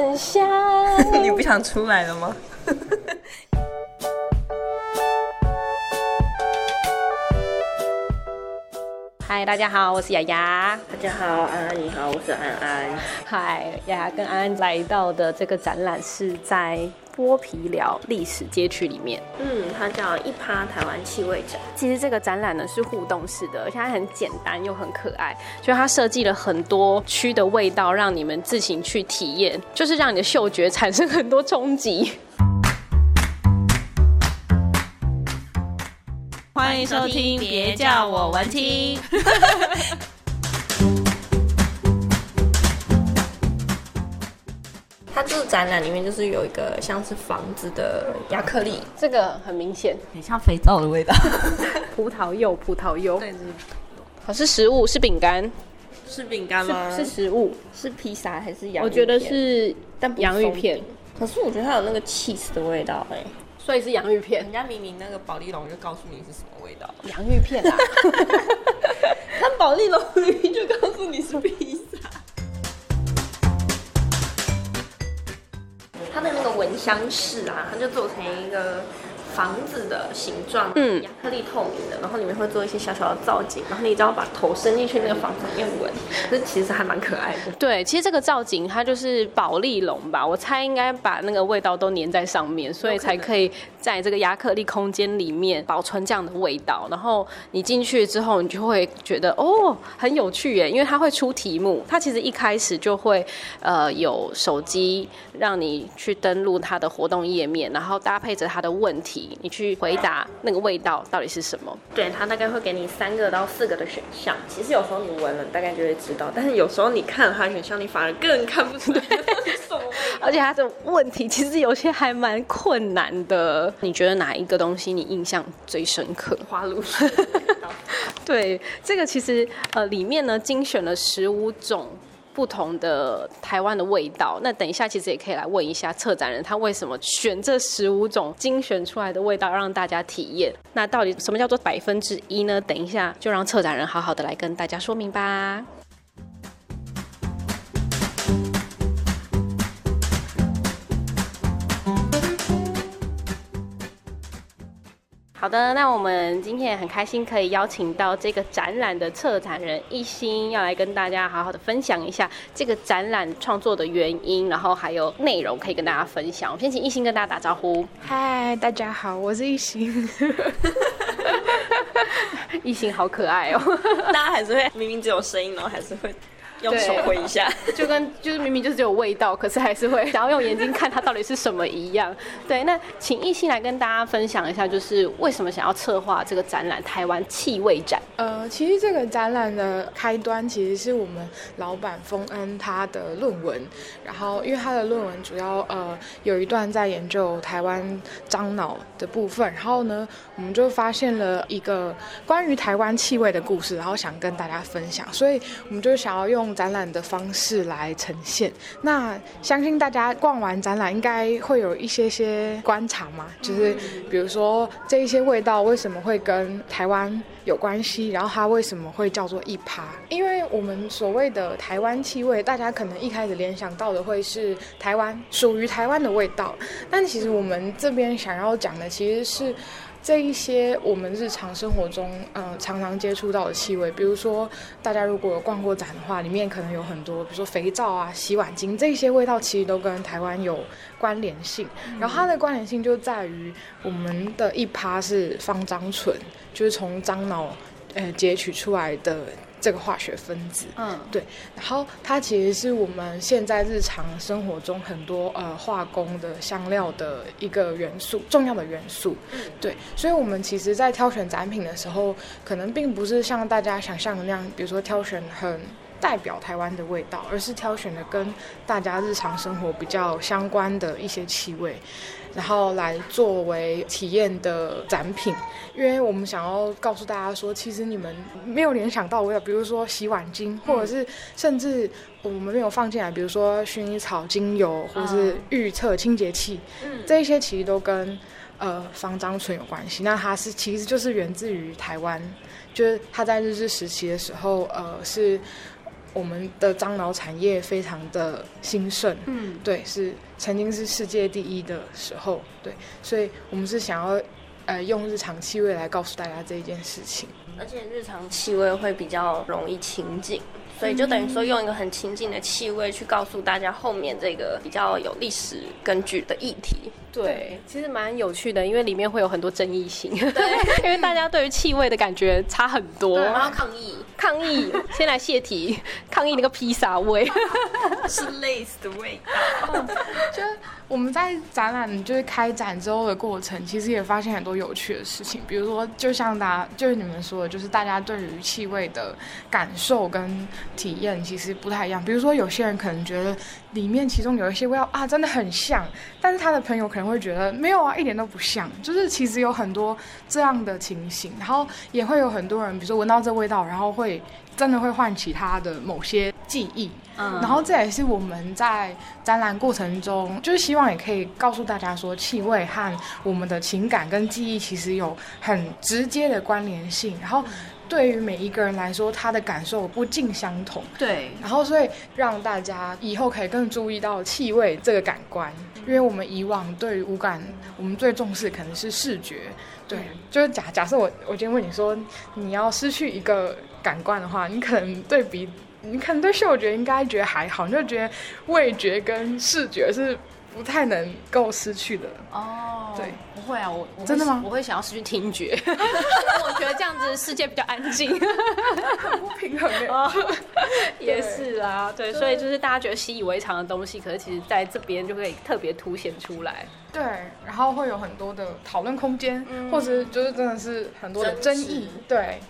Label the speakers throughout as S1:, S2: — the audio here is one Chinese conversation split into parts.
S1: 很香。
S2: 你不想出来了吗？
S1: 嗨，大家好，我是雅雅。
S2: 大家好，安安你好，我是安安。
S1: 嗨，雅雅跟安安来到的这个展览是在剥皮寮历史街区里面。
S2: 嗯，它叫一趴台湾气味展。
S1: 其实这个展览呢是互动式的，而且它很简单又很可爱。就它设计了很多区的味道，让你们自行去体验，就是让你的嗅觉产生很多冲击。
S2: 欢迎收听，别叫我文青。它这个展览里面就是有一个像是房子的亚克力，
S1: 这个很明显，
S2: 很像肥皂的味道。
S1: 葡萄柚，葡萄柚，
S2: 对，
S1: 好，是食物，是饼干，
S2: 是饼干吗？
S1: 是食物，
S2: 是披萨还是洋芋片？
S1: 我觉得是，但洋芋片。
S2: 可是我觉得它有那个 cheese 的味道，哎。
S1: 所以是洋芋片，
S2: 人家明明那个保利龙就告诉你是什么味道，
S1: 洋芋片啊，
S2: 那保利龙明明就告诉你是披萨。它的那个蚊香室啊，它就做成一个。房子的形状，嗯，亚克力透明的，然后里面会做一些小小的造景，然后你只要把头伸进去那个房子里面闻，这其实还蛮可爱的。
S1: 对，其实这个造景它就是保丽龙吧，我猜应该把那个味道都粘在上面，所以才可以在这个亚克力空间里面保存这样的味道。然后你进去之后，你就会觉得哦，很有趣耶，因为它会出题目，它其实一开始就会呃有手机让你去登录它的活动页面，然后搭配着它的问题。你去回答那个味道到底是什么？
S2: 对，他大概会给你三个到四个的选项。其实有时候你闻了，大概就会知道；但是有时候你看了他的选项，你反而更看不出来 是什么。
S1: 而且他的问题其实有些还蛮困难的。你觉得哪一个东西你印象最深刻？
S2: 花露水。
S1: 对，这个其实呃里面呢精选了十五种。不同的台湾的味道，那等一下其实也可以来问一下策展人，他为什么选这十五种精选出来的味道让大家体验？那到底什么叫做百分之一呢？等一下就让策展人好好的来跟大家说明吧。好的，那我们今天也很开心可以邀请到这个展览的策展人一心，要来跟大家好好的分享一下这个展览创作的原因，然后还有内容可以跟大家分享。我先请一心跟大家打招呼。
S3: 嗨，大家好，我是一心。
S1: 一心好可爱哦，
S2: 大家还是会明明只有声音，然后还是会。用手挥一下，
S1: 就跟就是明明就是只有味道，可是还是会想要用眼睛看它到底是什么一样。对，那请一心来跟大家分享一下，就是为什么想要策划这个展览——台湾气味展。
S3: 呃，其实这个展览的开端其实是我们老板丰恩他的论文，然后因为他的论文主要呃有一段在研究台湾樟脑的部分，然后呢，我们就发现了一个关关于台湾气味的故事，然后想跟大家分享，所以我们就想要用。展览的方式来呈现，那相信大家逛完展览应该会有一些些观察嘛，就是比如说这一些味道为什么会跟台湾有关系，然后它为什么会叫做一趴？因为我们所谓的台湾气味，大家可能一开始联想到的会是台湾属于台湾的味道，但其实我们这边想要讲的其实是。这一些我们日常生活中，嗯、呃，常常接触到的气味，比如说大家如果有逛过展的话，里面可能有很多，比如说肥皂啊、洗碗精这些味道，其实都跟台湾有关联性。然后它的关联性就在于我们的一趴是方樟醇，就是从樟脑呃截取出来的。这个化学分子，嗯，对，然后它其实是我们现在日常生活中很多呃化工的香料的一个元素，重要的元素，嗯，对，所以我们其实，在挑选展品的时候，可能并不是像大家想象的那样，比如说挑选很代表台湾的味道，而是挑选了跟大家日常生活比较相关的一些气味。然后来作为体验的展品，因为我们想要告诉大家说，其实你们没有联想到味道，比如说洗碗精，或者是甚至我们没有放进来，比如说薰衣草精油，或者是预测清洁器，这一些其实都跟呃芳樟醇有关系。那它是其实就是源自于台湾，就是它在日治时期的时候，呃是。我们的樟脑产业非常的兴盛，嗯，对，是曾经是世界第一的时候，对，所以我们是想要，呃，用日常气味来告诉大家这一件事情，
S2: 而且日常气味会比较容易亲近。所以就等于说，用一个很亲近的气味去告诉大家后面这个比较有历史根据的议题。
S1: 对，其实蛮有趣的，因为里面会有很多争议性。对，因为大家对于气味的感觉差很多。
S2: 然后抗议，
S1: 抗议，先来泄题，抗议那个披萨味，
S2: 是类似的味道。
S3: 就我们在展览就是开展之后的过程，其实也发现很多有趣的事情。比如说，就像大家就是你们说的，就是大家对于气味的感受跟体验其实不太一样。比如说，有些人可能觉得里面其中有一些味道啊，真的很像，但是他的朋友可能会觉得没有啊，一点都不像。就是其实有很多这样的情形，然后也会有很多人，比如说闻到这味道，然后会真的会唤起他的某些记忆。嗯，然后这也是我们在展览过程中，就是希望也可以告诉大家说，气味和我们的情感跟记忆其实有很直接的关联性。然后。对于每一个人来说，他的感受不尽相同。
S1: 对，
S3: 然后所以让大家以后可以更注意到气味这个感官，因为我们以往对于五感，我们最重视可能是视觉。对，就是假假设我我今天问你说，你要失去一个感官的话，你可能对比，你可能对嗅觉应该觉得还好，你就觉得味觉跟视觉是。不太能够失去的。
S1: 哦，oh,
S3: 对，
S1: 不会啊，我，我
S3: 真的吗？
S1: 我会想要失去听觉，我觉得这样子世界比较安静，
S3: 很不平衡哦，
S1: 也是啊，对，所以就是大家觉得习以为常的东西，可是其实在这边就会特别凸显出来，
S3: 对，然后会有很多的讨论空间，嗯、或者就是真的是很多的争议，对。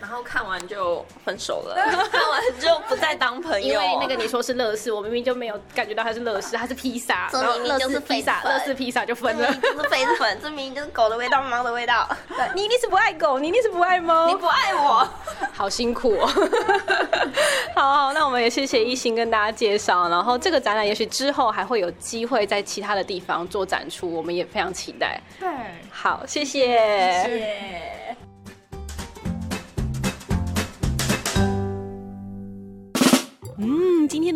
S2: 然后看完就分手了，看完就不再当朋友。
S1: 因为那个你说是乐事，我明明就没有感觉到它是乐事，它是披萨。
S2: 这明明就是
S1: 披萨，乐事披萨就分了。
S2: 这是痱子粉，这明明就是狗的味道，猫的味道。
S1: 对，你一定是不爱狗，你一定是不爱猫，
S2: 你不爱我，
S1: 好辛苦哦。好，好，那我们也谢谢一心跟大家介绍。然后这个展览也许之后还会有机会在其他的地方做展出，我们也非常期待。
S3: 对，
S1: 好，谢谢，谢谢。